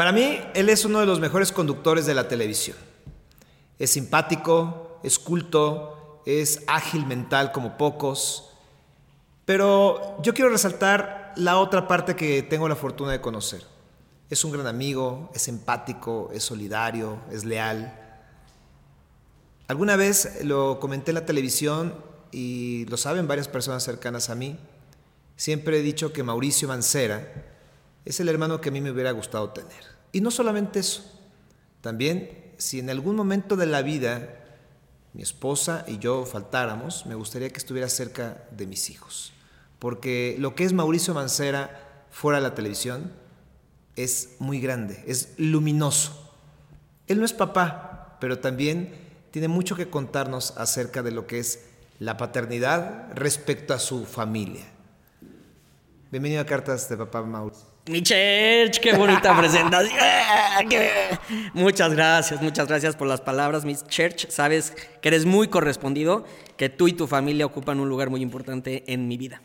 Para mí, él es uno de los mejores conductores de la televisión. Es simpático, es culto, es ágil mental como pocos. Pero yo quiero resaltar la otra parte que tengo la fortuna de conocer. Es un gran amigo, es empático, es solidario, es leal. Alguna vez lo comenté en la televisión y lo saben varias personas cercanas a mí. Siempre he dicho que Mauricio Mancera es el hermano que a mí me hubiera gustado tener. Y no solamente eso, también si en algún momento de la vida mi esposa y yo faltáramos, me gustaría que estuviera cerca de mis hijos. Porque lo que es Mauricio Mancera fuera de la televisión es muy grande, es luminoso. Él no es papá, pero también tiene mucho que contarnos acerca de lo que es la paternidad respecto a su familia. Bienvenido a Cartas de Papá Mauricio. Mi church, qué bonita presentación. Muchas gracias, muchas gracias por las palabras, Miss Church. Sabes que eres muy correspondido, que tú y tu familia ocupan un lugar muy importante en mi vida.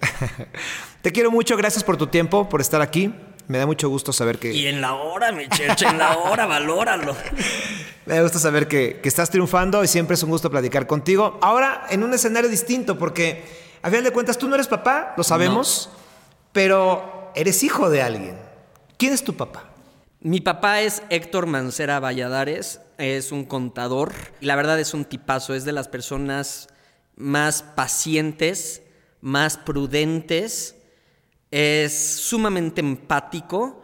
Te quiero mucho, gracias por tu tiempo, por estar aquí. Me da mucho gusto saber que... Y en la hora, mi church, en la hora, valóralo. Me da gusto saber que, que estás triunfando y siempre es un gusto platicar contigo. Ahora, en un escenario distinto, porque a final de cuentas tú no eres papá, lo sabemos pero eres hijo de alguien. ¿Quién es tu papá? Mi papá es Héctor Mancera Valladares, es un contador y la verdad es un tipazo, es de las personas más pacientes, más prudentes, es sumamente empático,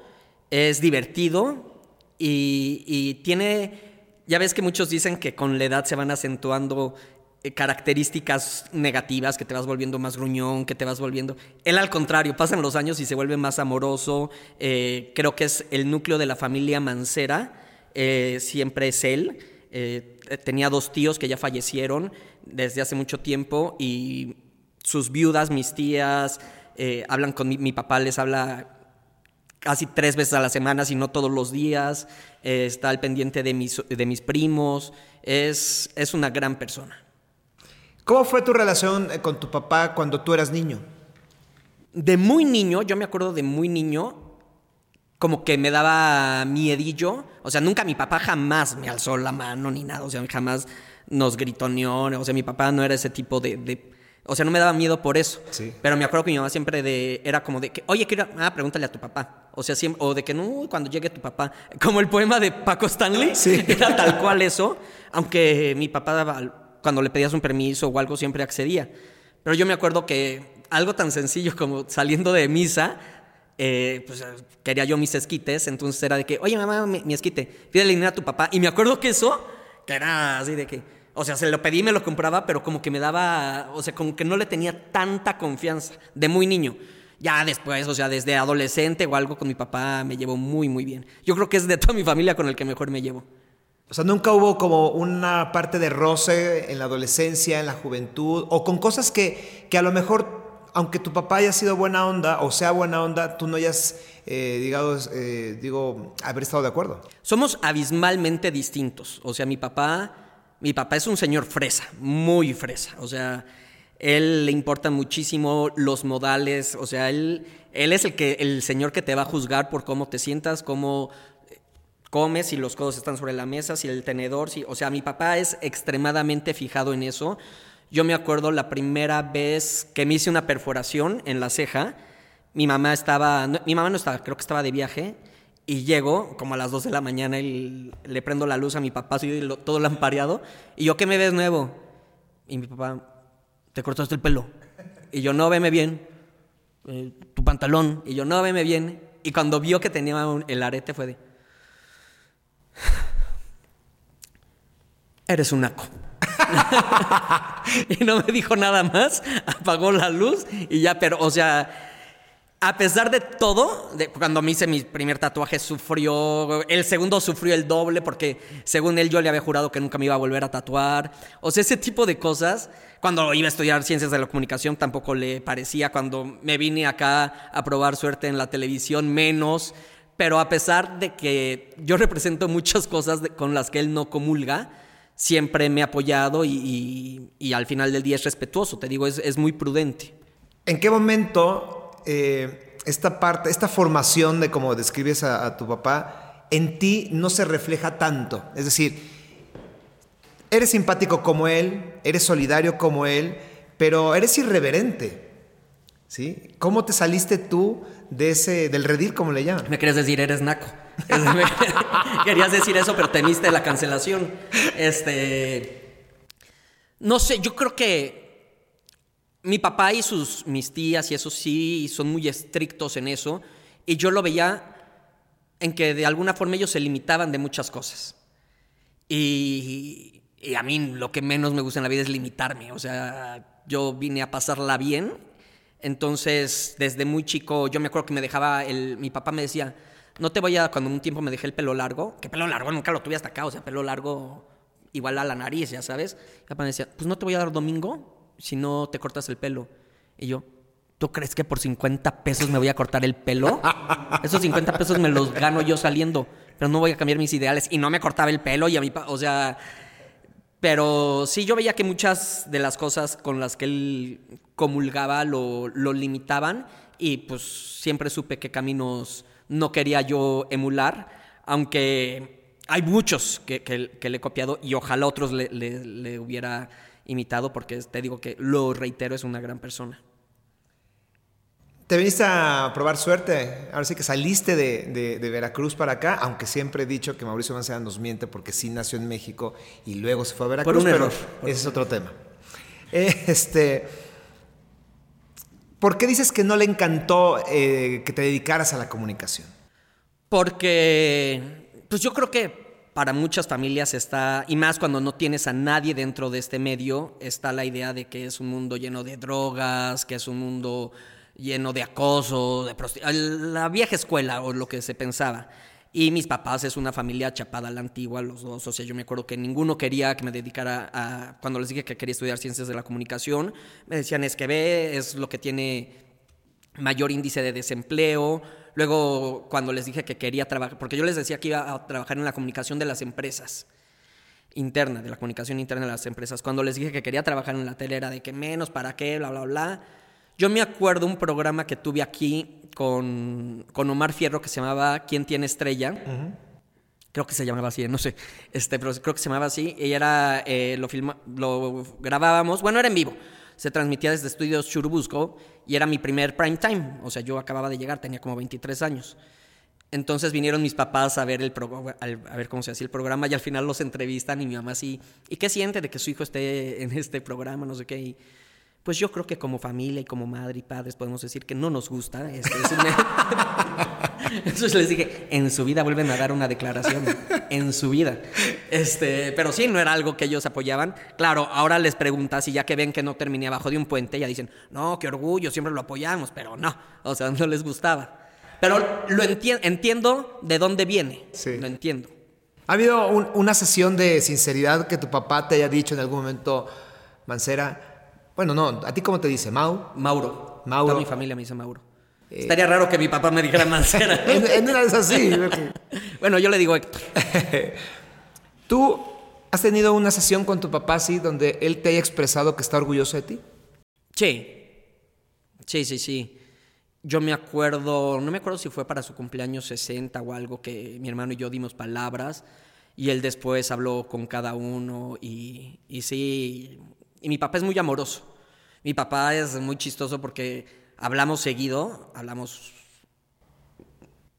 es divertido y, y tiene, ya ves que muchos dicen que con la edad se van acentuando características negativas, que te vas volviendo más gruñón, que te vas volviendo... Él al contrario, pasan los años y se vuelve más amoroso. Eh, creo que es el núcleo de la familia Mancera, eh, siempre es él. tenía dos tíos que ya fallecieron desde hace mucho tiempo y sus viudas, mis tías, hablan con mi, papá, les habla casi tres veces a la semana, si no todos los días, está al pendiente de mis, de mis primos, es, es una gran persona. ¿Cómo fue tu relación eh, con tu papá cuando tú eras niño? De muy niño, yo me acuerdo de muy niño, como que me daba miedillo. O sea, nunca mi papá jamás me alzó la mano ni nada. O sea, jamás nos gritoneó. O sea, mi papá no era ese tipo de, o sea, no me daba miedo por eso. Sí. Pero me acuerdo que mi mamá siempre de, era como de que, oye, quiero, ah, pregúntale a tu papá. O sea, siempre, o de que no, cuando llegue tu papá. Como el poema de Paco Stanley. Sí. Era tal cual eso. Aunque mi papá daba cuando le pedías un permiso o algo siempre accedía. Pero yo me acuerdo que algo tan sencillo como saliendo de misa, eh, pues quería yo mis esquites, entonces era de que, oye mamá, mi, esquite, pídele dinero a tu papá. Y me acuerdo que eso, que era así de que, o sea, se lo pedí, me lo compraba, pero como que me daba, o sea, como que no le tenía tanta confianza de muy niño. Ya después, o sea, desde adolescente o algo con mi papá me llevo muy, muy bien. Yo creo que es de toda mi familia con el que mejor me llevo. O sea, nunca hubo como una parte de roce en la adolescencia, en la juventud, o con cosas que, que a lo mejor, aunque tu papá haya sido buena onda o sea buena onda, tú no hayas, eh, digamos, eh, digo, haber estado de acuerdo. Somos abismalmente distintos. O sea, mi papá, mi papá es un señor fresa, muy fresa. O sea, él le importan muchísimo los modales. O sea, él, él es el que, el señor que te va a juzgar por cómo te sientas, cómo comes, si los codos están sobre la mesa, si el tenedor, si, o sea, mi papá es extremadamente fijado en eso. Yo me acuerdo la primera vez que me hice una perforación en la ceja, mi mamá estaba, mi mamá no estaba, creo que estaba de viaje, y llego como a las 2 de la mañana y le prendo la luz a mi papá, soy todo lampareado, y yo, ¿qué me ves nuevo? Y mi papá, ¿te cortaste el pelo? Y yo, no, veme bien, eh, tu pantalón, y yo, no, veme bien. Y cuando vio que tenía el arete fue de, eres un naco. y no me dijo nada más, apagó la luz y ya, pero, o sea, a pesar de todo, de, cuando me hice mi primer tatuaje sufrió, el segundo sufrió el doble porque según él yo le había jurado que nunca me iba a volver a tatuar. O sea, ese tipo de cosas, cuando iba a estudiar ciencias de la comunicación tampoco le parecía, cuando me vine acá a probar suerte en la televisión menos, pero a pesar de que yo represento muchas cosas con las que él no comulga, siempre me ha apoyado y, al final del día es respetuoso, te digo, es, muy prudente. ¿En qué momento eh, esta parte, esta formación de cómo describes a, tu papá, en ti no se refleja tanto. Es decir, eres simpático como él, eres solidario como él, pero eres irreverente. ¿Sí? ¿Cómo te saliste tú de ese, del redil, como le llaman? Me querías decir, eres naco. Querías decir eso, pero temiste la cancelación. Este. No sé, yo creo que mi papá y sus mis tías y eso sí son muy estrictos en eso. Y yo lo veía en que de alguna forma ellos se limitaban de muchas cosas. Y, y a mí lo que menos me gusta en la vida es limitarme. O sea, yo vine a pasarla bien. Entonces, desde muy chico, yo me acuerdo que me dejaba, el, mi papá me decía, no te voy a, cuando un tiempo me dejé el pelo largo, que pelo largo nunca lo tuve hasta acá, o sea, pelo largo igual a la nariz, ya sabes. Mi papá me decía, pues no te voy a dar domingo si no te cortas el pelo. Y yo, ¿tú crees que por 50 pesos me voy a cortar el pelo? Esos 50 pesos me los gano yo saliendo, pero no voy a cambiar mis ideales. Y no me cortaba el pelo y a mi, o sea, pero sí, yo veía que muchas de las cosas con las que él comulgaba lo, lo limitaban y pues siempre supe qué caminos no quería yo emular, aunque hay muchos que, que, le he copiado y ojalá otros le, le, hubiera imitado porque te digo que lo reitero, es una gran persona. Te viniste a probar suerte. Ahora sí que saliste de, de, Veracruz para acá, aunque siempre he dicho que Mauricio Mancera nos miente porque sí nació en México y luego se fue a Veracruz. Por un error. ese es otro tema. Este, ¿Por qué dices que no le encantó eh, que te dedicaras a la comunicación? Porque, pues yo creo que para muchas familias está, y más cuando no tienes a nadie dentro de este medio, está la idea de que es un mundo lleno de drogas, que es un mundo lleno de acoso, de la vieja escuela o lo que se pensaba. Y mis papás es una familia chapada a la antigua, los dos. O sea, yo me acuerdo que ninguno quería que me dedicara a. Cuando les dije que quería estudiar ciencias de la comunicación, me decían: es que ve, es lo que tiene mayor índice de desempleo. Luego, cuando les dije que quería trabajar, porque yo les decía que iba a trabajar en la comunicación de las empresas interna, de la comunicación interna de las empresas. Cuando les dije que quería trabajar en la tele era de que menos, para qué, bla, bla, bla. Yo me acuerdo un programa que tuve aquí con, con Omar Fierro que se llamaba ¿Quién tiene estrella? Creo que se llamaba así, no sé, este, pero creo que se llamaba así. Y era, eh, lo, filma, lo grabábamos, bueno, era en vivo. Se transmitía desde Estudios Churubusco y era mi primer prime time. O sea, yo acababa de llegar, tenía como 23 años. Entonces vinieron mis papás a ver, el a ver cómo se hacía el programa y al final los entrevistan y mi mamá así, ¿y qué siente de que su hijo esté en este programa? No sé qué. Y, pues yo creo que como familia y como madre y padres podemos decir que no nos gusta. Este, es Entonces les dije, en su vida vuelven a dar una declaración, en su vida. Este, pero sí, no era algo que ellos apoyaban. Claro, ahora les preguntas y ya que ven que no terminé abajo de un puente, ya dicen, no, qué orgullo, siempre lo apoyamos, pero no, o sea, no les gustaba. Pero lo entiendo de dónde viene, sí. lo entiendo. ¿Ha habido una sesión de sinceridad que tu papá te haya dicho en algún momento, Mancera, bueno, no, ¿a ti cómo te dice? ¿Mau? Mauro. Mauro. Toda mi familia me dice Mauro. Eh, Estaría raro que mi papá me dijera Mancera. en, una vez así. bueno, yo le digo Héctor. ¿Tú has tenido una sesión con tu papá así donde él te haya expresado que está orgulloso de ti? Sí. Sí, sí, sí. Yo me acuerdo, no me acuerdo si fue para su cumpleaños 60 o algo, que mi hermano y yo dimos palabras y él después habló con cada uno y, y sí, y mi papá es muy amoroso. Mi papá es muy chistoso porque hablamos seguido, hablamos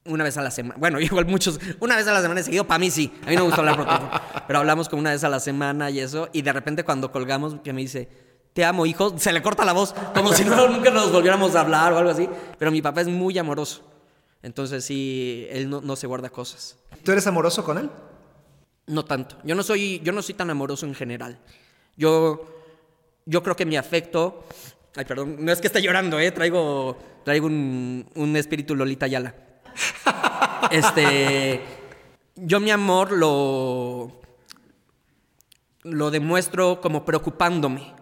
una vez a la semana. Bueno, igual muchos, una vez a la semana seguido, para mí sí. A mí no me gusta hablar por teléfono. Pero hablamos como una vez a la semana y eso. Y de repente cuando colgamos, que me dice, te amo, hijo, se le corta la voz, como si no, nunca nos volviéramos a hablar o algo así. Pero mi papá es muy amoroso. Entonces sí, él no, no se guarda cosas. ¿Tú eres amoroso con él? No tanto. Yo no soy, yo no soy tan amoroso en general. Yo yo creo que mi afecto. Ay, perdón, no es que esté llorando, ¿eh? Traigo, traigo un, un espíritu Lolita Yala. Este. Yo mi amor lo. Lo demuestro como preocupándome.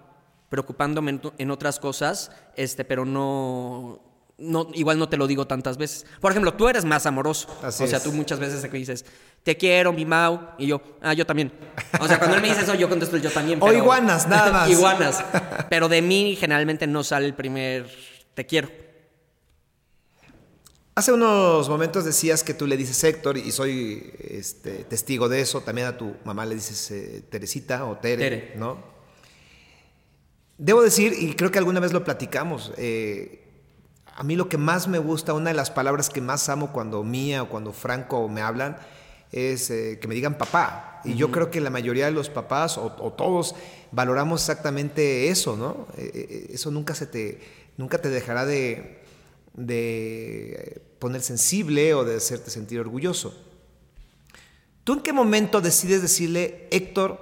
Preocupándome en, en otras cosas, este, pero no no, igual no te lo digo tantas veces. Por ejemplo, tú eres más amoroso. o sea, tú muchas veces que dices, te quiero, mi Mau, y yo, ah, yo también. O sea, cuando él me dice eso, yo contesto el yo también. o iguanas, nada más. iguanas. Pero de mí generalmente no sale el primer te quiero. Hace unos momentos decías que tú le dices Héctor y soy este, testigo de eso. También a tu mamá le dices eh, Teresita o Tere, Tere. ¿no? Debo decir, y creo que alguna vez lo platicamos, eh, a mí lo que más me gusta, una de las palabras que más amo cuando Mía o cuando Franco me hablan, es eh, que me digan papá. Y yo creo que la mayoría de los papás o, o todos valoramos exactamente eso, ¿no? Eh, eh, eso nunca se te, nunca te dejará de, de poner sensible o de hacerte sentir orgulloso. ¿Tú en qué momento decides decirle Héctor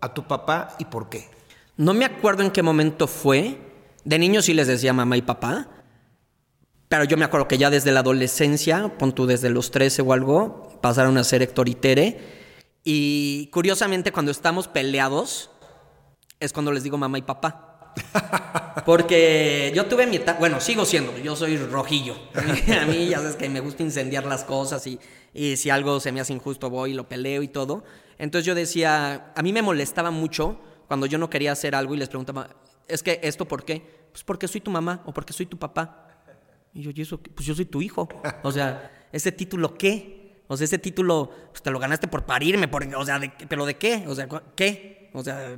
a tu papá y por qué? No me acuerdo en qué momento fue. De niño sí les decía mamá y papá. Pero yo me acuerdo que ya desde la adolescencia, pon tú desde los 13 o algo, pasaron a ser Héctor y Tere. Y curiosamente, cuando estamos peleados, es cuando les digo mamá y papá. Porque yo tuve mi etapa, bueno, sigo siendo, yo soy rojillo. A mí ya sabes que me gusta incendiar las cosas y, y si algo se me hace injusto voy y lo peleo y todo. Entonces yo decía, a mí me molestaba mucho cuando yo no quería hacer algo y les preguntaba, es que esto por qué? Pues porque soy tu mamá o porque soy tu papá. Y yo, ¿y eso? Pues yo soy tu hijo. O sea, ¿ese título qué? O sea, ese título pues, te lo ganaste por parirme, por, o sea, de- ¿pero de qué? O sea, ¿cu- ¿qué? O sea,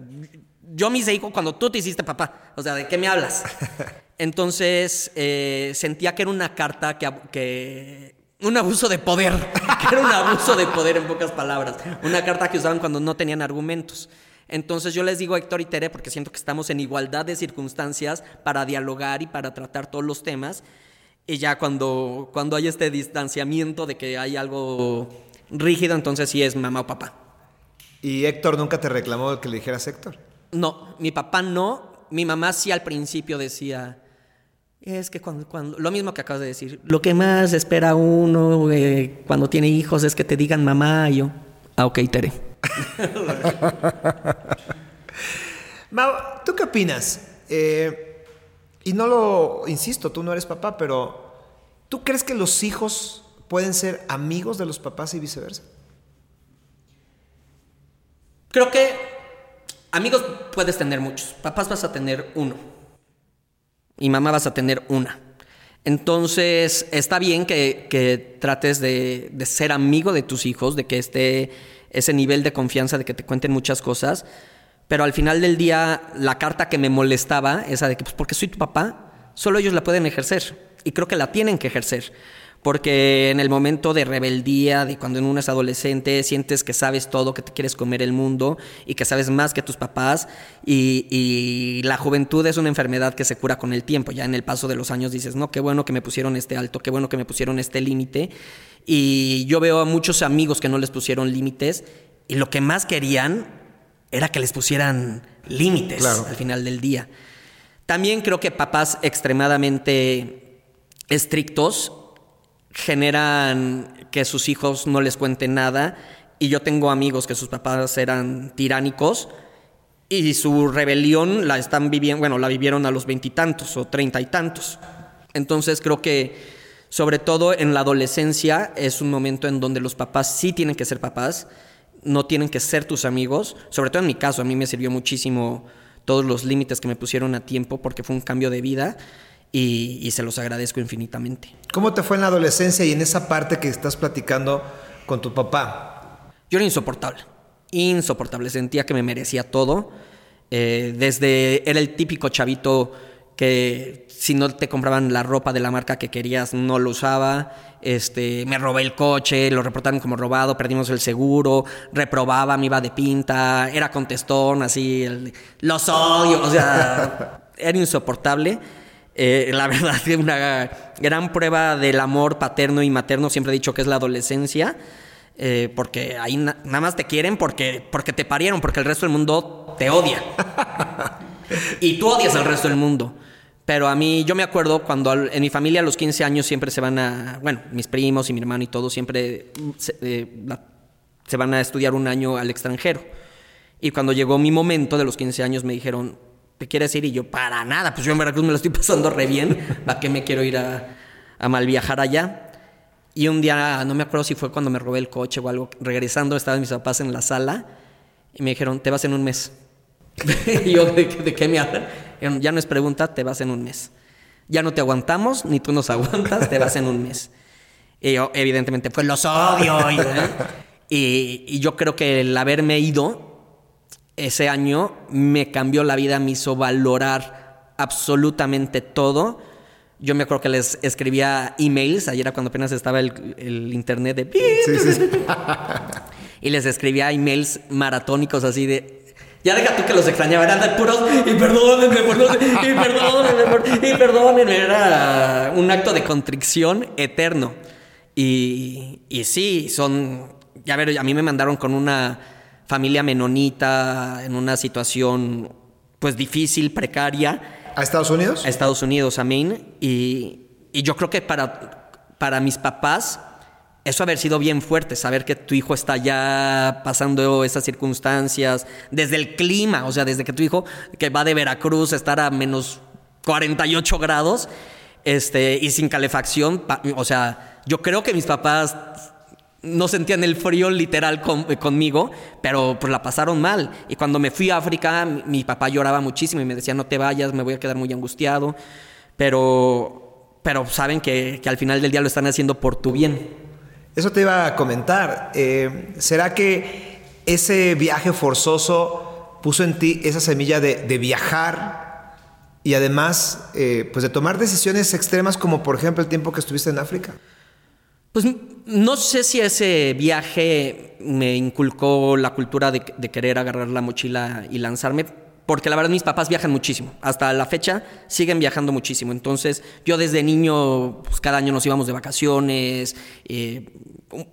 yo me hice hijo cuando tú te hiciste papá. O sea, ¿de qué me hablas? Entonces, eh, sentía que era una carta que, que... Un abuso de poder. Que era un abuso de poder, en pocas palabras. Una carta que usaban cuando no tenían argumentos. Entonces yo les digo a Héctor y Tere porque siento que estamos en igualdad de circunstancias para dialogar y para tratar todos los temas. Y ya cuando, cuando hay este distanciamiento de que hay algo rígido, entonces sí es mamá o papá. ¿Y Héctor nunca te reclamó que le dijeras Héctor? No, mi papá no. Mi mamá sí al principio decía, es que cuando, cuando lo mismo que acabas de decir, lo que más espera uno eh, cuando tiene hijos es que te digan mamá y yo, ah, ok, Tere. Mau, ¿tú qué opinas? Eh, y no lo, insisto, tú no eres papá, pero ¿tú crees que los hijos pueden ser amigos de los papás y viceversa? Creo que amigos puedes tener muchos, papás vas a tener uno y mamá vas a tener una. Entonces está bien que, que trates de, de ser amigo de tus hijos, de que esté ese nivel de confianza, de que te cuenten muchas cosas, pero al final del día la carta que me molestaba, esa de que pues porque soy tu papá, solo ellos la pueden ejercer y creo que la tienen que ejercer. Porque en el momento de rebeldía, de cuando uno es adolescente, sientes que sabes todo, que te quieres comer el mundo y que sabes más que tus papás. Y, y la juventud es una enfermedad que se cura con el tiempo. Ya en el paso de los años dices, no, qué bueno que me pusieron este alto, qué bueno que me pusieron este límite. Y yo veo a muchos amigos que no les pusieron límites y lo que más querían era que les pusieran límites Claro. al final del día. También creo que papás extremadamente estrictos generan que sus hijos no les cuenten nada. Y yo tengo amigos que sus papás eran tiránicos y su rebelión la están viviendo, bueno, la vivieron a los veintitantos o treinta y tantos. Entonces creo que, sobre todo en la adolescencia, es un momento en donde los papás sí tienen que ser papás, no tienen que ser tus amigos. Sobre todo en mi caso, a mí me sirvió muchísimo todos los límites que me pusieron a tiempo porque fue un cambio de vida y, y se los agradezco infinitamente. ¿Cómo te fue en la adolescencia y en esa parte que estás platicando con tu papá? Yo era insoportable, insoportable, sentía que me merecía todo. Eh, desde era el típico chavito que si no te compraban la ropa de la marca que querías no lo usaba. Este, me robé el coche, lo reportaron como robado, perdimos el seguro, reprobaba, me iba de pinta, era contestón, así, el- los odio, o sea, era insoportable. Eh, la verdad una gran prueba del amor paterno y materno siempre he dicho que es la adolescencia. eh, porque ahí na- nada más te quieren porque, porque te parieron, porque el resto del mundo te odia. y tú odias al resto del mundo. Pero a mí, yo me acuerdo cuando en mi familia a los 15 años siempre se van a, bueno, mis primos y mi hermano y todo siempre mm, se, eh, se van a estudiar un año al extranjero. Y cuando llegó mi momento de los 15 años me dijeron, ¿te quieres ir? Y yo, para nada, pues yo en Veracruz me lo estoy pasando re bien, ¿para qué me quiero ir a, a mal viajar allá? Y un día, no me acuerdo si fue cuando me robé el coche o algo, regresando estaban mis papás en la sala y me dijeron, te vas en un mes. y yo, ¿de, qué- de qué me hablan? Ya no es pregunta, te vas en un mes. Ya no te aguantamos, ni tú nos aguantas, te vas en un mes. Y yo, evidentemente, pues los odio. y, y, y yo creo que el haberme ido ese año me cambió la vida, me hizo valorar absolutamente todo. Yo me acuerdo que les escribía emails, ayer era cuando apenas estaba el, el internet de... Sí, sí. y les escribía emails maratónicos así de... Ya deja tú que los extrañaba, eran de puros y perdónenme, perdónenme, y perdónenme, y perdónenme. Era un acto de contrición eterno. Y, y sí, son... Ya ver, a mí me mandaron con una familia menonita en una situación pues difícil, precaria ¿A Estados Unidos? a Estados Unidos, a Maine. Y, y yo creo que para, para mis papás, eso haber sido bien fuerte, saber que tu hijo está ya pasando esas circunstancias, desde el clima, o sea, desde que tu hijo que va de Veracruz a estar a menos 48 grados este, y sin calefacción, o sea, yo creo que mis papás no sentían el frío literal con- conmigo, pero pues la pasaron mal. Y cuando me fui a África, mi, mi papá lloraba muchísimo y me decía, no te vayas, me voy a quedar muy angustiado. Pero, pero saben que, que al final del día lo están haciendo por tu bien. Eso te iba a comentar. Eh, ¿Será que ese viaje forzoso puso en ti esa semilla de, viajar y además eh, pues de tomar decisiones extremas como por ejemplo el tiempo que estuviste en África? Pues no sé si ese viaje me inculcó la cultura de, de querer agarrar la mochila y lanzarme, porque la verdad mis papás viajan muchísimo. Hasta la fecha siguen viajando muchísimo. Entonces yo desde niño, pues cada año nos íbamos de vacaciones, eh,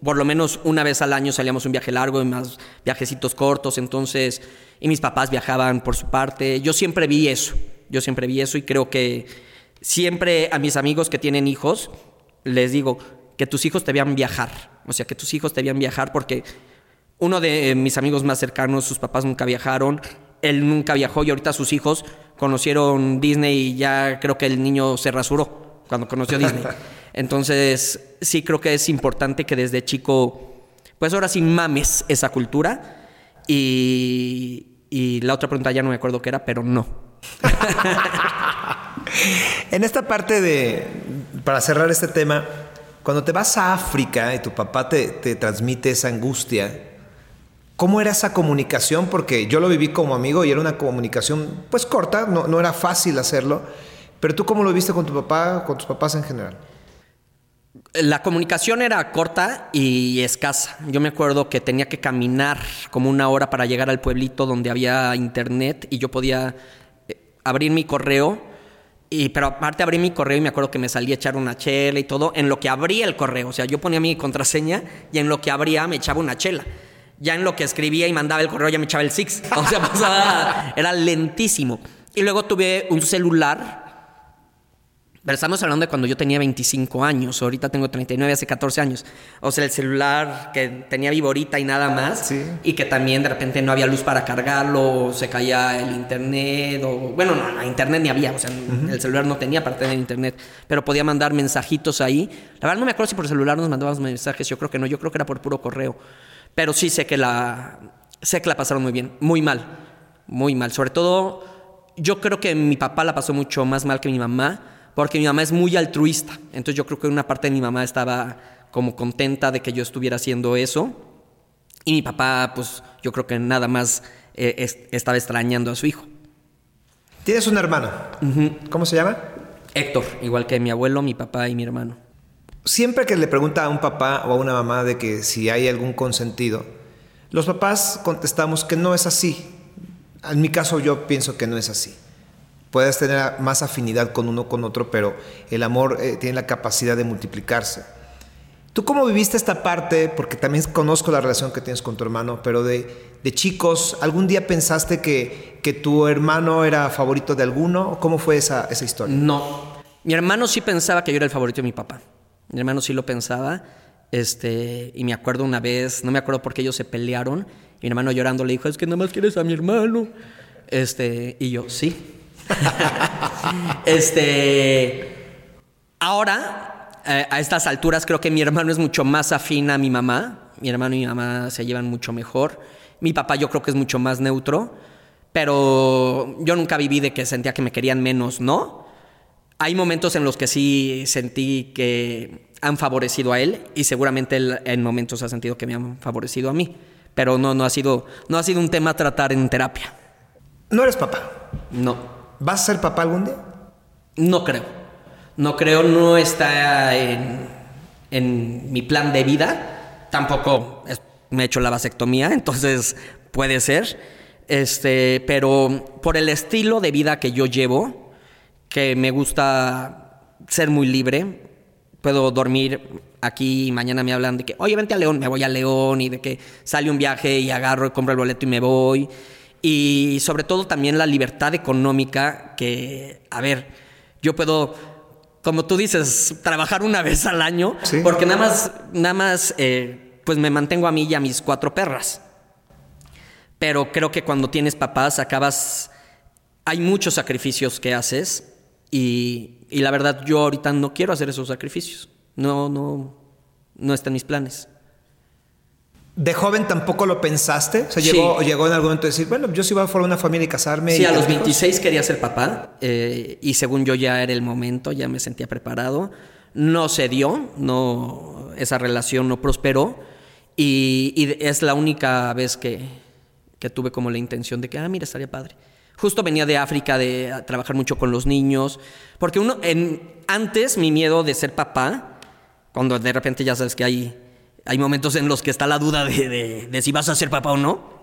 por lo menos una vez al año salíamos un viaje largo y más viajecitos cortos. Entonces, y mis papás viajaban por su parte. Yo siempre vi eso, yo siempre vi eso y creo que siempre a mis amigos que tienen hijos les digo, que tus hijos te vean viajar. O sea, que tus hijos te vean viajar porque uno de mis amigos más cercanos, sus papás nunca viajaron, él nunca viajó y ahorita sus hijos conocieron Disney y ya creo que el niño se rasuró cuando conoció Disney. Entonces, sí creo que es importante que desde chico, pues ahora sí mames esa cultura. Y, y la otra pregunta ya no me acuerdo qué era, pero no. En esta parte de, para cerrar este tema, cuando te vas a África y tu papá te, te transmite esa angustia, ¿cómo era esa comunicación? Porque yo lo viví como amigo y era una comunicación pues corta, no, no era fácil hacerlo, pero tú cómo lo viste con tu papá, con tus papás en general? La comunicación era corta y escasa. Yo me acuerdo que tenía que caminar como una hora para llegar al pueblito donde había internet y yo podía eh, abrir mi correo. Y, pero aparte abrí mi correo y me acuerdo que me salía a echar una chela y todo en lo que abría el correo. O sea, yo ponía mi contraseña y en lo que abría me echaba una chela. Ya en lo que escribía y mandaba el correo ya me echaba el six. O sea, pasaba, era lentísimo. Y luego tuve un celular pero estamos hablando de cuando yo tenía 25 años, ahorita tengo 39, hace 14 años. O sea, el celular que tenía viborita y nada más. Sí. Y que también de repente no había luz para cargarlo, o se caía el internet, o bueno, no, no, internet ni había, o sea, el celular no tenía para tener internet, pero podía mandar mensajitos ahí. La verdad no me acuerdo si por celular nos mandábamos mensajes, yo creo que no, yo creo que era por puro correo. Pero sí sé que la, sé que la pasaron muy bien, muy mal, muy mal. Sobre todo, yo creo que mi papá la pasó mucho más mal que mi mamá porque mi mamá es muy altruista. Entonces yo creo que una parte de mi mamá estaba como contenta de que yo estuviera haciendo eso. Y mi papá, pues yo creo que nada más eh, es- estaba extrañando a su hijo. Tienes un hermano, ¿cómo se llama? Héctor, igual que mi abuelo, mi papá y mi hermano. Siempre que le pregunta a un papá o a una mamá de que si hay algún consentido, los papás contestamos que no es así. En mi caso yo pienso que no es así. Puedes tener más afinidad con uno con otro, pero el amor eh, tiene la capacidad de multiplicarse. ¿Tú cómo viviste esta parte? Porque también conozco la relación que tienes con tu hermano, pero de, de chicos, ¿algún día pensaste que, que tu hermano era favorito de alguno? ¿Cómo fue esa, esa historia? No. Mi hermano sí pensaba que yo era el favorito de mi papá. Mi hermano sí lo pensaba. Este, y me acuerdo una vez, no me acuerdo por qué ellos se pelearon. Mi hermano llorando le dijo, es que nada más quieres a mi hermano. Este, y yo, sí. este. Ahora, eh, a estas alturas, creo que mi hermano es mucho más afín a mi mamá. Mi hermano y mi mamá se llevan mucho mejor. Mi papá, yo creo que es mucho más neutro. Pero yo nunca viví de que sentía que me querían menos, ¿no? Hay momentos en los que sí sentí que han favorecido a él y seguramente él en momentos ha sentido que me han favorecido a mí. Pero no, no, ha sido, no ha sido un tema a tratar en terapia. No eres papá. No. ¿Vas a ser papá algún día? No creo. No creo, no está en, en mi plan de vida. Tampoco me he hecho la vasectomía, entonces puede ser. Este, pero por el estilo de vida que yo llevo, que me gusta ser muy libre, puedo dormir aquí y mañana me hablan de que, oye, vente a León, me voy a León y de que sale un viaje y agarro, compro el boleto y me voy. Y sobre todo también la libertad económica que, a ver, yo puedo, como tú dices, trabajar una vez al año, Sí. porque nada más, nada más, eh, pues me mantengo a mí y a mis cuatro perras. Pero creo que cuando tienes papás acabas... Hay muchos sacrificios que haces y, y la verdad yo ahorita no quiero hacer esos sacrificios. No, no, no está en mis planes. ¿De joven tampoco lo pensaste? O sea, Sí. llegó, llegó en algún momento a decir, bueno, yo sí voy a formar una familia y casarme. Sí, y a los tener hijos? 26 quería ser papá eh, y según yo ya era el momento, ya me sentía preparado. No se dio, no, esa relación no prosperó y, y es la única vez que, que tuve como la intención de que, ah, mira, estaría padre. Justo venía de África de trabajar mucho con los niños, porque uno, en, antes mi miedo de ser papá, cuando de repente ya sabes que hay, hay momentos en los que está la duda de, de- de si vas a ser papá o no,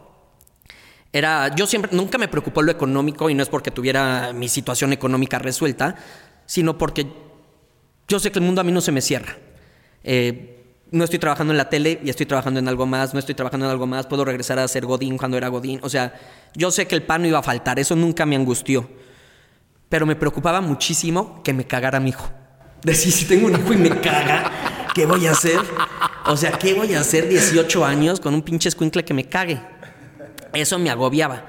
era, yo siempre, nunca me preocupó lo económico y no es porque tuviera mi situación económica resuelta, sino porque yo sé que el mundo a mí no se me cierra. Eh, no estoy trabajando en la tele y estoy trabajando en algo más, no estoy trabajando en algo más, puedo regresar a ser Godín cuando era Godín. O sea, yo sé que el pan no iba a faltar, eso nunca me angustió. Pero me preocupaba muchísimo que me cagara mi hijo. Decir, si tengo un hijo y me caga, ¿qué voy a hacer? O sea, ¿qué voy a hacer 18 años con un pinche escuincle que me cague? Eso me agobiaba.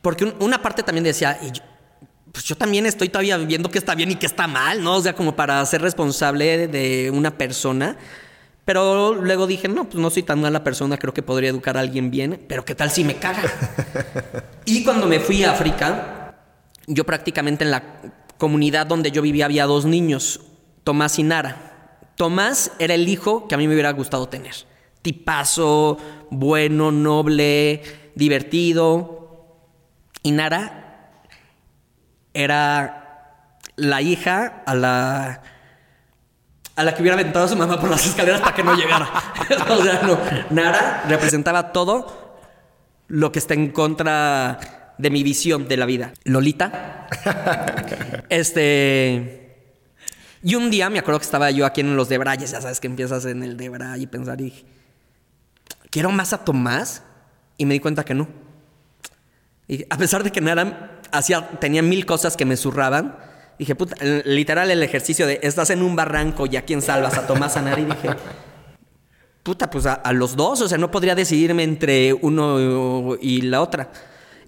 Porque un- una parte también decía, pues yo también estoy todavía viendo qué está bien y qué está mal, ¿no? O sea, como para ser responsable de una persona. Pero luego dije, no, pues no soy tan mala persona, creo que podría educar a alguien bien, pero ¿qué tal si me caga? y cuando me fui a África, yo prácticamente en la comunidad donde yo vivía había dos niños, Tomás y Nara. Tomás era el hijo que a mí me hubiera gustado tener. Tipazo, bueno, noble, divertido. Y Nara era la hija a la a la que hubiera aventado a su mamá por las escaleras para que no llegara. o sea, no. Nara representaba todo lo que está en contra de mi visión de la vida. Lolita. este. Y un día me acuerdo que estaba yo aquí en los Debrayes, ya sabes que empiezas en el Debray y pensar y dije, quiero más a Tomás. Y me di cuenta que no. Y a pesar de que Nara hacía, tenía mil cosas que me zurraban, dije, puta, literal el ejercicio de estás en un barranco y a quién salvas, a Tomás a. Y dije, puta, pues a, a los dos, o sea, no podría decidirme entre uno y la otra.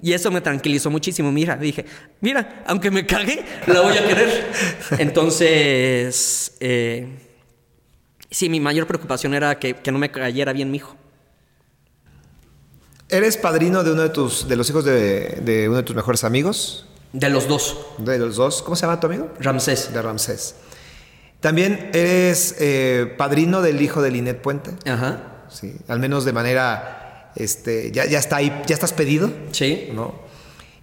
Y eso me tranquilizó muchísimo. Mira, dije, mira, aunque me cague, la voy a querer. Entonces, eh, sí, mi mayor preocupación era que, que no me cayera bien mi hijo. ¿Eres padrino de uno de tus de los hijos de, de uno de tus mejores amigos? De los dos, De los dos. ¿Cómo se llama tu amigo? Ramsés. De Ramsés. También eres eh, padrino del hijo de Linet Puente. Ajá. Sí. Al menos de manera. Este, ya, ya está ahí, ya estás pedido. Sí. ¿No?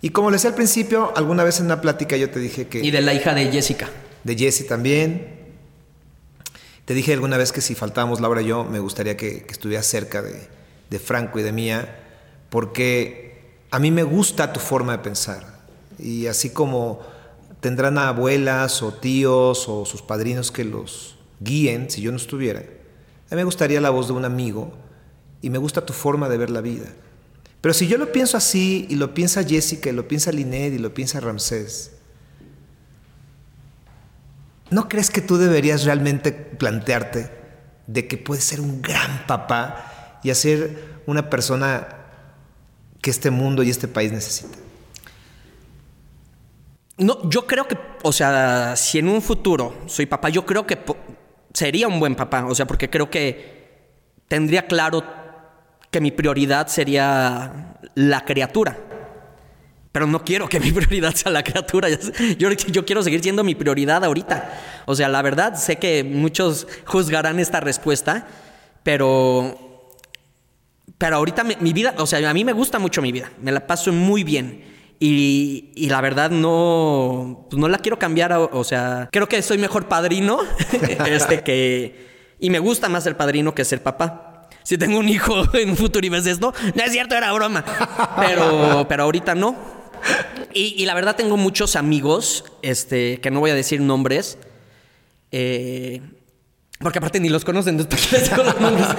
Y como le decía al principio, alguna vez en una plática yo te dije que. Y de la hija de Jessica. de Jesse también. Te dije alguna vez que si faltábamos Laura y yo, me gustaría que, que estuvieras cerca de, de Franco y de mía, porque a mí me gusta tu forma de pensar. Y así como tendrán abuelas o tíos o sus padrinos que los guíen, si yo no estuviera, a mí me gustaría la voz de un amigo y me gusta tu forma de ver la vida. Pero si yo lo pienso así y lo piensa Jessica y lo piensa Linet y lo piensa Ramsés, ¿No crees que tú deberías realmente plantearte de que puedes ser un gran papá y hacer una persona que este mundo y este país necesita? No, yo creo que, o sea, si en un futuro soy papá, yo creo que sería un buen papá. O sea, porque creo que tendría claro que mi prioridad sería la criatura. pero no quiero que mi prioridad sea la criatura. Yo, quiero seguir siendo mi prioridad ahorita. O sea, la verdad, sé que muchos juzgarán esta respuesta, pero pero ahorita mi, vida, o sea, a mí me gusta mucho mi vida, me la paso muy bien. Y, y la verdad no, pues no la quiero cambiar, o, sea, creo que soy mejor padrino este que... Y me gusta más ser padrino que ser papá. Si tengo un hijo en un futuro y ves esto, no es cierto, era broma. Pero, pero ahorita no. Y, la verdad tengo muchos amigos, este, que no voy a decir nombres, eh, porque aparte ni los conocen, entonces.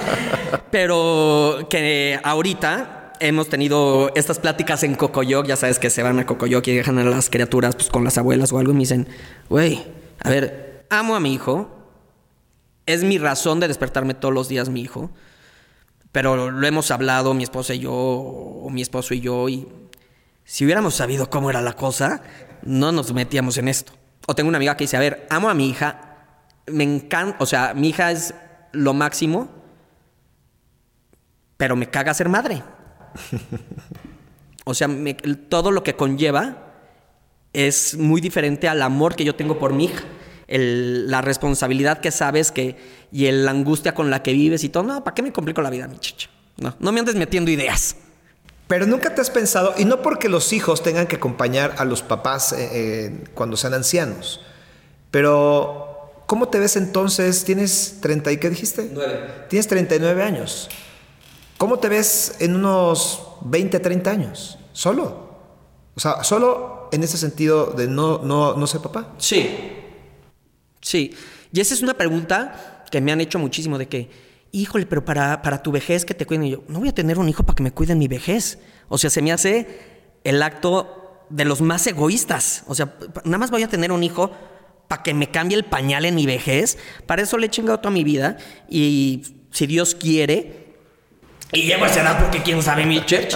Pero que ahorita hemos tenido estas pláticas en Cocoyoc, ya sabes que se van a Cocoyoc y dejan a las criaturas pues, con las abuelas o algo y me dicen, güey, a ver, amo a mi hijo, es mi razón de despertarme todos los días mi hijo, pero lo hemos hablado mi esposa y yo, o mi esposo y yo, y si hubiéramos sabido cómo era la cosa, no nos metíamos en esto. O tengo una amiga que dice, a ver, amo a mi hija, me encanta, o sea, mi hija es lo máximo, pero me caga ser madre. O sea, todo lo que conlleva es muy diferente al amor que yo tengo por mi hija. la responsabilidad que sabes que y la angustia con la que vives y todo. No, ¿para qué me complico la vida, mi chicha? No, no me andes metiendo ideas. Pero nunca te has pensado, y no porque los hijos tengan que acompañar a los papás eh, eh, cuando sean ancianos, pero ¿Cómo te ves entonces? ¿Tienes 30 y qué dijiste? 9. Tienes 39 años. ¿Cómo te ves en unos 20, 30 años? ¿Solo? O sea, solo en ese sentido de no, no, no ser papá. Sí. Sí. Y esa es una pregunta que me han hecho muchísimo de que, híjole, pero para, para tu vejez que te cuiden. Y yo, no voy a tener un hijo para que me cuiden mi vejez. O sea, se me hace el acto de los más egoístas. O sea, nada más voy a tener un hijo para que me cambie el pañal en mi vejez. Para eso le he chingado toda mi vida. Y si Dios quiere, y llego a esa edad porque quién sabe mi church,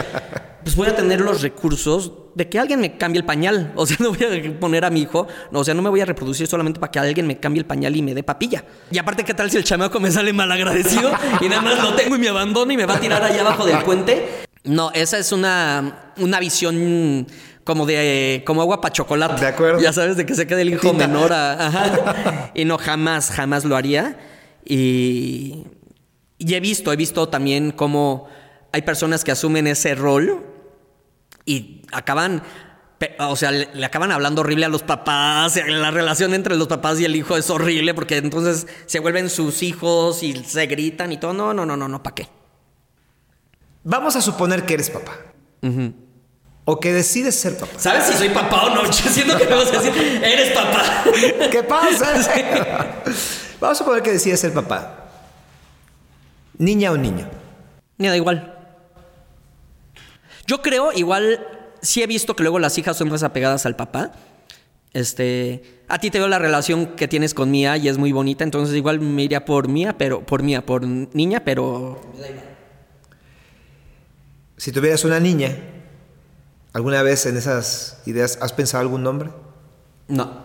pues voy a tener los recursos de que alguien me cambie el pañal. O sea, no voy a poner a mi hijo, o sea, no me voy a reproducir solamente para que alguien me cambie el pañal y me dé papilla. Y aparte, ¿qué tal si el chamaco me sale mal agradecido y nada más lo tengo y me abandono y me va a tirar allá abajo del puente? No, esa es una, una visión como de como agua para chocolate. De acuerdo. Ya sabes, de que se quede el hijo menor Y no, jamás, jamás lo haría. Y, y he visto, he visto también cómo hay personas que asumen ese rol y acaban o sea, le, acaban hablando horrible a los papás, la relación entre los papás y el hijo es horrible porque entonces se vuelven sus hijos y se gritan y todo. No, no, no, no, no, ¿para qué? Vamos a suponer que eres papá. O que decides ser papá. ¿Sabes si soy papá o no? Yo siento que me vas a decir, eres papá. ¿Qué pasa? Vamos a suponer que decides ser papá. ¿Niña o niño? Me da igual. Yo creo, igual, sí he visto que luego las hijas son más apegadas al papá. Este, a ti te veo la relación que tienes con Mía y es muy bonita, entonces igual me iría por Mía, pero por Mía, por niña, pero Si tuvieras una niña, ¿Alguna vez en esas ideas has pensado algún nombre? No.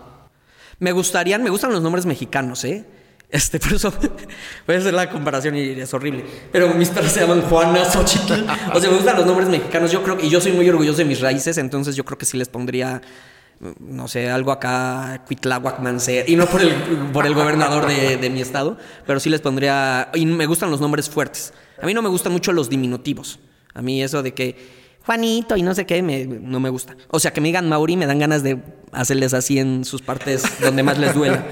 Me gustarían, me gustan los nombres mexicanos, ¿eh? Este, por eso a hacer la comparación y es horrible. Pero mis padres se llaman Juana, Xochitl. O sea, me gustan los nombres mexicanos. Yo creo y yo soy muy orgulloso de mis raíces, entonces yo creo que sí les pondría, no sé, algo acá, Cuitláhuac Y no por el, por el gobernador de, de mi estado, pero sí les pondría. Y me gustan los nombres fuertes. A mí no me gustan mucho los diminutivos. A mí eso de que Juanito y no sé qué, no me gusta. O sea, que me digan Mauri, me dan ganas de hacerles así en sus partes donde más les duela.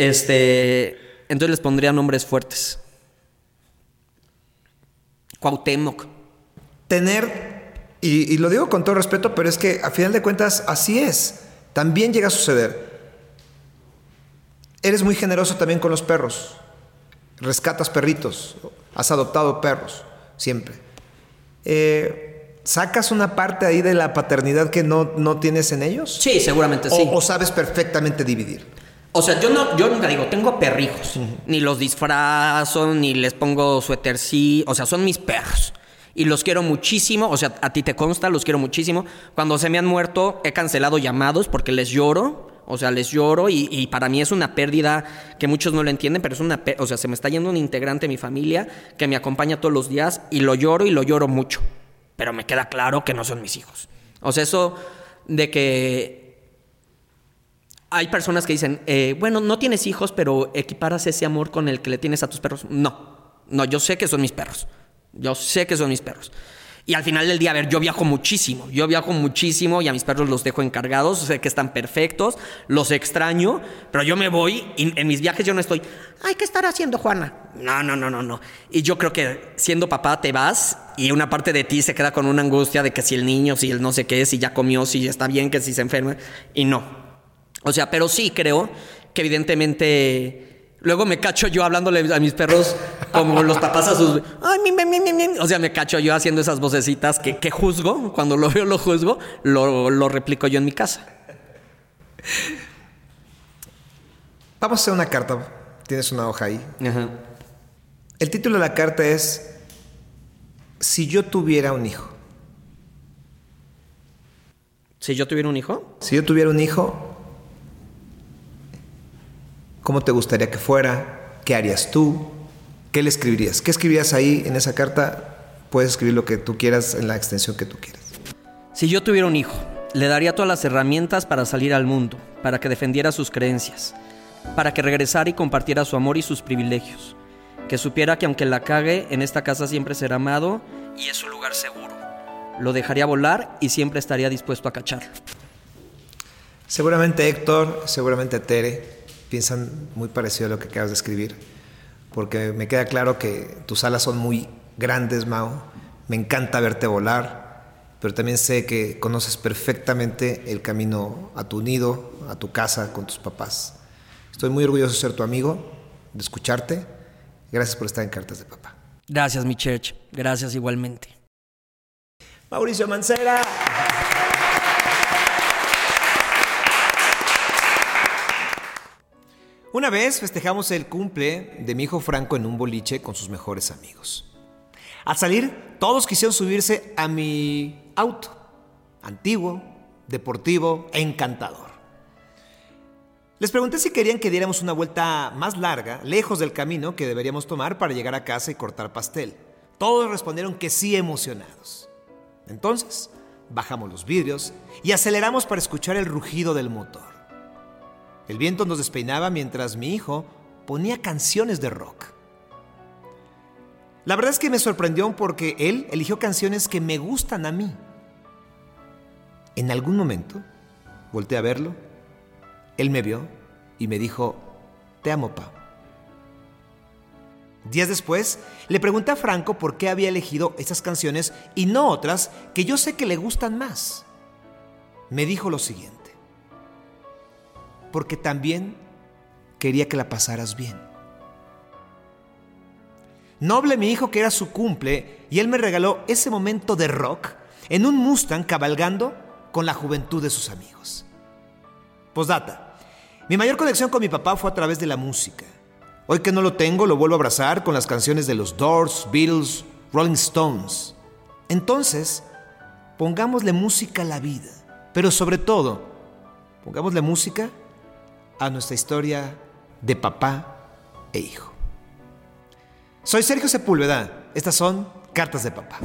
Este, entonces les pondría nombres fuertes. Cuauhtémoc. Tener, y, y lo digo con todo respeto, pero es que a final de cuentas así es. También llega a suceder. Eres muy generoso también con los perros. Rescatas perritos. Has adoptado perros. Siempre. Eh, ¿Sacas una parte ahí de la paternidad que no, no tienes en ellos? Sí, seguramente sí. O sabes perfectamente dividir. O sea, yo no, yo nunca digo, tengo perrijos. Ni los disfrazo, ni les pongo suéter sí. O sea, son mis perros. Y los quiero muchísimo. O sea, a ti te consta, los quiero muchísimo. Cuando se me han muerto, he cancelado llamados porque les lloro. O sea, les lloro y, y, para mí es una pérdida que muchos no lo entienden, pero es una... O sea, se me está yendo un integrante de mi familia que me acompaña todos los días y lo lloro y lo lloro mucho pero me queda claro que no son mis hijos. O sea, eso de que hay personas que dicen, eh, bueno, no tienes hijos, pero equiparas ese amor con el que le tienes a tus perros. No, no, yo sé que son mis perros. Yo sé que son mis perros. Y al final del día, a ver, yo viajo muchísimo, yo viajo muchísimo y a mis perros los dejo encargados, sé que están perfectos, los extraño, pero yo me voy y en mis viajes yo no estoy, ay, ¿qué estará haciendo Juana? No, no, no, no, no. Y yo creo que siendo papá te vas y una parte de ti se queda con una angustia de que si el niño, si el no sé qué, si ya comió, si está bien, que si se enferma, y no. O sea, pero sí creo que evidentemente Luego me cacho yo hablándole a mis perros como los papás a sus... Ay, mi, mi, mi, o sea, me cacho yo haciendo esas vocecitas que, que juzgo. Cuando lo veo, lo juzgo. Lo, lo, replico yo en mi casa. Vamos a hacer una carta. Tienes una hoja ahí. Ajá. El título de la carta es Si yo tuviera un hijo. ¿Si yo tuviera un hijo? Si yo tuviera un hijo, ¿Cómo te gustaría que fuera? ¿Qué harías tú? ¿Qué le escribirías? ¿Qué escribirías ahí en esa carta? Puedes escribir lo que tú quieras en la extensión que tú quieras. Si yo tuviera un hijo, le daría todas las herramientas para salir al mundo, para que defendiera sus creencias, para que regresara y compartiera su amor y sus privilegios, que supiera que aunque la cague, en esta casa siempre será amado y es su lugar seguro. Lo dejaría volar y siempre estaría dispuesto a cacharlo. Seguramente Héctor, seguramente Tere, piensan muy parecido a lo que acabas de escribir, porque me queda claro que tus alas son muy grandes, Mao. Me encanta verte volar, pero también sé que conoces perfectamente el camino a tu nido, a tu casa con tus papás. Estoy muy orgulloso de ser tu amigo, de escucharte. Gracias por estar en Cartas de Papá. Gracias, mi church. Gracias igualmente. Mauricio Mancera. Una vez festejamos el cumple de mi hijo Franco en un boliche con sus mejores amigos. Al salir, todos quisieron subirse a mi auto, antiguo, deportivo e encantador. Les pregunté si querían que diéramos una vuelta más larga, lejos del camino que deberíamos tomar para llegar a casa y cortar pastel. Todos respondieron que sí emocionados. Entonces, bajamos los vidrios y aceleramos para escuchar el rugido del motor. El viento nos despeinaba mientras mi hijo ponía canciones de rock. La verdad es que me sorprendió porque él eligió canciones que me gustan a mí. En algún momento, volteé a verlo, él me vio y me dijo, te amo, pa. Días después, le pregunté a Franco por qué había elegido esas canciones y no otras que yo sé que le gustan más. Me dijo lo siguiente porque también quería que la pasaras bien. Noble mi hijo que era su cumple y él me regaló ese momento de rock en un Mustang cabalgando con la juventud de sus amigos. Postdata. Mi mayor conexión con mi papá fue a través de la música. Hoy que no lo tengo, lo vuelvo a abrazar con las canciones de los Doors, Beatles, Rolling Stones. Entonces, pongámosle música a la vida, pero sobre todo, pongámosle música a nuestra historia de papá e hijo. Soy Sergio Sepúlveda. Estas son Cartas de Papá.